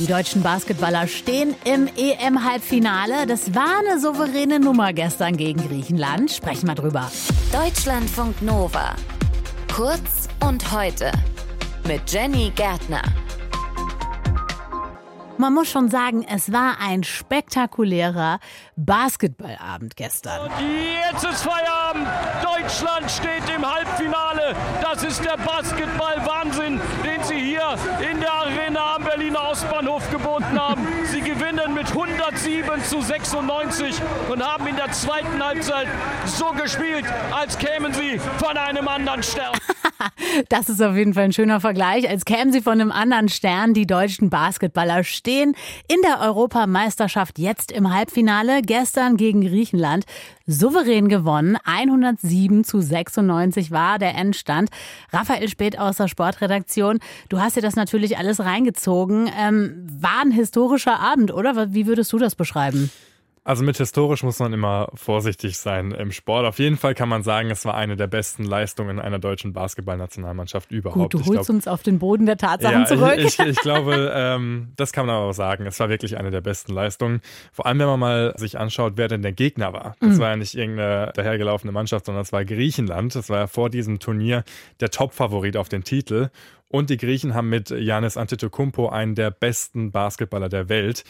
Die deutschen Basketballer stehen im EM-Halbfinale. Das war eine souveräne Nummer gestern gegen Griechenland. Sprechen wir drüber. Deutschlandfunk Nova. Kurz und heute. Mit Jenny Gärtner. Man muss schon sagen, es war ein spektakulärer Basketballabend gestern. Und jetzt ist Feierabend. Deutschland steht im Halbfinale. Das ist der Basketball-Wahnsinn, den Sie hier in der Arena am Berliner Ostbahnhof geboten haben. Sie gewinnen mit 107 zu 96 und haben in der zweiten Halbzeit so gespielt, als kämen sie von einem anderen Stern. das ist auf jeden Fall ein schöner Vergleich. Als kämen sie von einem anderen Stern. Die deutschen Basketballer stehen in der Europameisterschaft jetzt im Halbfinale. Gestern gegen Griechenland souverän gewonnen. 107 zu 96 war der Endstand. Raphael Spät aus der Sportredaktion. Du hast dir das natürlich alles reingezogen. Ähm, war ein historischer Abend, oder? Wie würdest du das beschreiben? Also mit historisch muss man immer vorsichtig sein im Sport. Auf jeden Fall kann man sagen, es war eine der besten Leistungen einer deutschen Basketballnationalmannschaft überhaupt. Gut, du holst glaub, uns auf den Boden der Tatsachen ja, zurück. Ich, ich, ich glaube, ähm, das kann man aber auch sagen. Es war wirklich eine der besten Leistungen. Vor allem, wenn man mal sich anschaut, wer denn der Gegner war. Das mhm. war ja nicht irgendeine dahergelaufene Mannschaft, sondern es war Griechenland. Das war ja vor diesem Turnier der Top-Favorit auf den Titel. Und die Griechen haben mit Janis Antetokounmpo einen der besten Basketballer der Welt,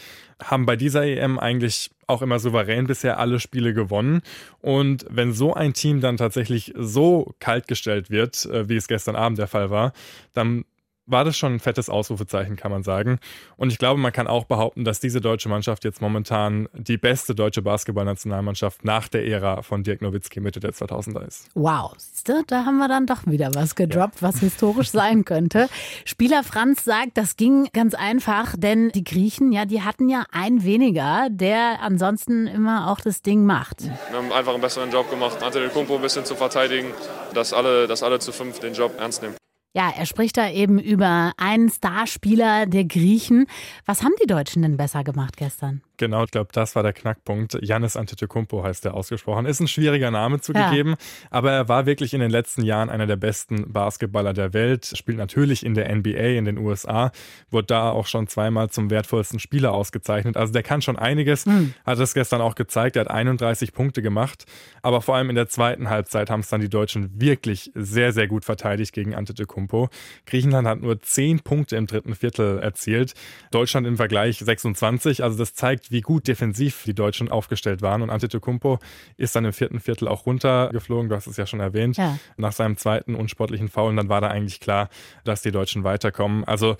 haben bei dieser EM eigentlich auch immer souverän bisher alle Spiele gewonnen. Und wenn so ein Team dann tatsächlich so kaltgestellt wird, äh, wie es gestern Abend der Fall war, dann war das schon ein fettes Ausrufezeichen, kann man sagen. Und ich glaube, man kann auch behaupten, dass diese deutsche Mannschaft jetzt momentan die beste deutsche Basketballnationalmannschaft nach der Ära von Dirk Nowitzki Mitte der 2000er ist. Wow, siehst du, da haben wir dann doch wieder was gedroppt, ja. was historisch sein könnte. Spieler Franz sagt, das ging ganz einfach, denn die Griechen, ja, die hatten ja einen weniger, der ansonsten immer auch das Ding macht. Wir haben einfach einen besseren Job gemacht, Ante Kumpo ein bisschen zu verteidigen, dass alle, dass alle zu fünf den Job ernst nehmen. Ja, er spricht da eben über einen Starspieler der Griechen. Was haben die Deutschen denn besser gemacht gestern? Genau, ich glaube, das war der Knackpunkt. Janis Antetokounmpo heißt er ausgesprochen. Ist ein schwieriger Name zugegeben, ja. aber er war wirklich in den letzten Jahren einer der besten Basketballer der Welt. Spielt natürlich in der NBA in den USA, wurde da auch schon zweimal zum wertvollsten Spieler ausgezeichnet. Also der kann schon einiges. Mhm. Hat es gestern auch gezeigt. Er hat 31 Punkte gemacht, aber vor allem in der zweiten Halbzeit haben es dann die Deutschen wirklich sehr, sehr gut verteidigt gegen Antetokounmpo. Griechenland hat nur 10 Punkte im dritten Viertel erzielt. Deutschland im Vergleich 26. Also das zeigt, wie gut defensiv die Deutschen aufgestellt waren. Und Antetokounmpo ist dann im vierten Viertel auch runtergeflogen, du hast es ja schon erwähnt, ja. nach seinem zweiten unsportlichen Foul. Und dann war da eigentlich klar, dass die Deutschen weiterkommen. Also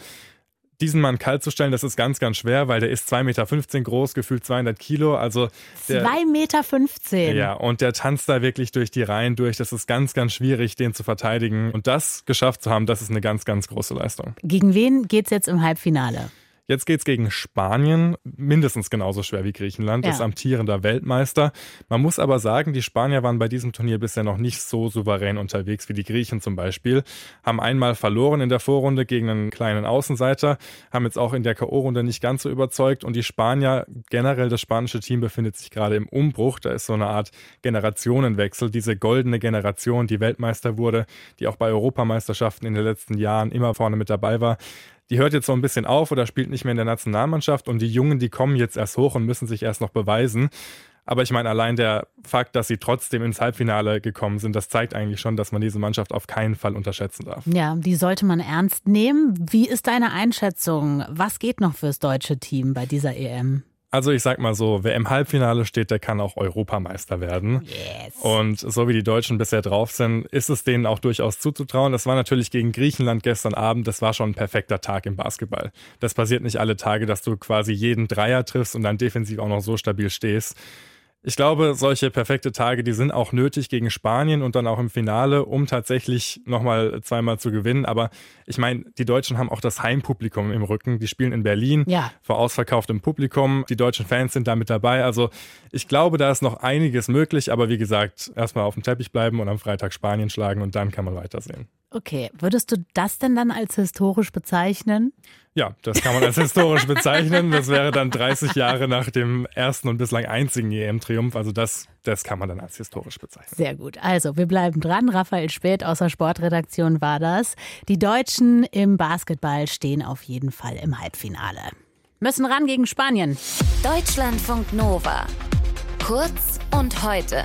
diesen Mann kalt zu stellen, das ist ganz, ganz schwer, weil der ist 2,15 Meter groß, gefühlt 200 Kilo. Also 2,15 Meter. Ja, und der tanzt da wirklich durch die Reihen durch. Das ist ganz, ganz schwierig, den zu verteidigen. Und das geschafft zu haben, das ist eine ganz, ganz große Leistung. Gegen wen geht es jetzt im Halbfinale? Jetzt geht es gegen Spanien, mindestens genauso schwer wie Griechenland, ja. ist amtierender Weltmeister. Man muss aber sagen, die Spanier waren bei diesem Turnier bisher noch nicht so souverän unterwegs wie die Griechen zum Beispiel. Haben einmal verloren in der Vorrunde gegen einen kleinen Außenseiter, haben jetzt auch in der K.O.-Runde nicht ganz so überzeugt. Und die Spanier, generell das spanische Team befindet sich gerade im Umbruch. Da ist so eine Art Generationenwechsel. Diese goldene Generation, die Weltmeister wurde, die auch bei Europameisterschaften in den letzten Jahren immer vorne mit dabei war die hört jetzt so ein bisschen auf oder spielt nicht mehr in der Nationalmannschaft und die Jungen, die kommen jetzt erst hoch und müssen sich erst noch beweisen. Aber ich meine, allein der Fakt, dass sie trotzdem ins Halbfinale gekommen sind, das zeigt eigentlich schon, dass man diese Mannschaft auf keinen Fall unterschätzen darf. Ja, die sollte man ernst nehmen. Wie ist deine Einschätzung? Was geht noch fürs deutsche Team bei dieser EM? Also ich sag mal so, wer im Halbfinale steht, der kann auch Europameister werden. Yes. Und so wie die Deutschen bisher drauf sind, ist es denen auch durchaus zuzutrauen. Das war natürlich gegen Griechenland gestern Abend, das war schon ein perfekter Tag im Basketball. Das passiert nicht alle Tage, dass du quasi jeden Dreier triffst und dann defensiv auch noch so stabil stehst. Ich glaube, solche perfekte Tage, die sind auch nötig gegen Spanien und dann auch im Finale, um tatsächlich nochmal zweimal zu gewinnen. Aber ich meine, die Deutschen haben auch das Heimpublikum im Rücken. Die spielen in Berlin ja. vor ausverkauftem Publikum. Die deutschen Fans sind da mit dabei. Also ich glaube, da ist noch einiges möglich. Aber wie gesagt, erstmal auf dem Teppich bleiben und am Freitag Spanien schlagen und dann kann man weitersehen. Okay, würdest du das denn dann als historisch bezeichnen? Ja, das kann man als historisch bezeichnen. Das wäre dann 30 Jahre nach dem ersten und bislang einzigen EM-Triumph. Also das, das kann man dann als historisch bezeichnen. Sehr gut. Also wir bleiben dran. Raphael Spät aus der Sportredaktion war das. Die Deutschen im Basketball stehen auf jeden Fall im Halbfinale. müssen ran gegen Spanien. Deutschlandfunk Nova. Kurz und heute.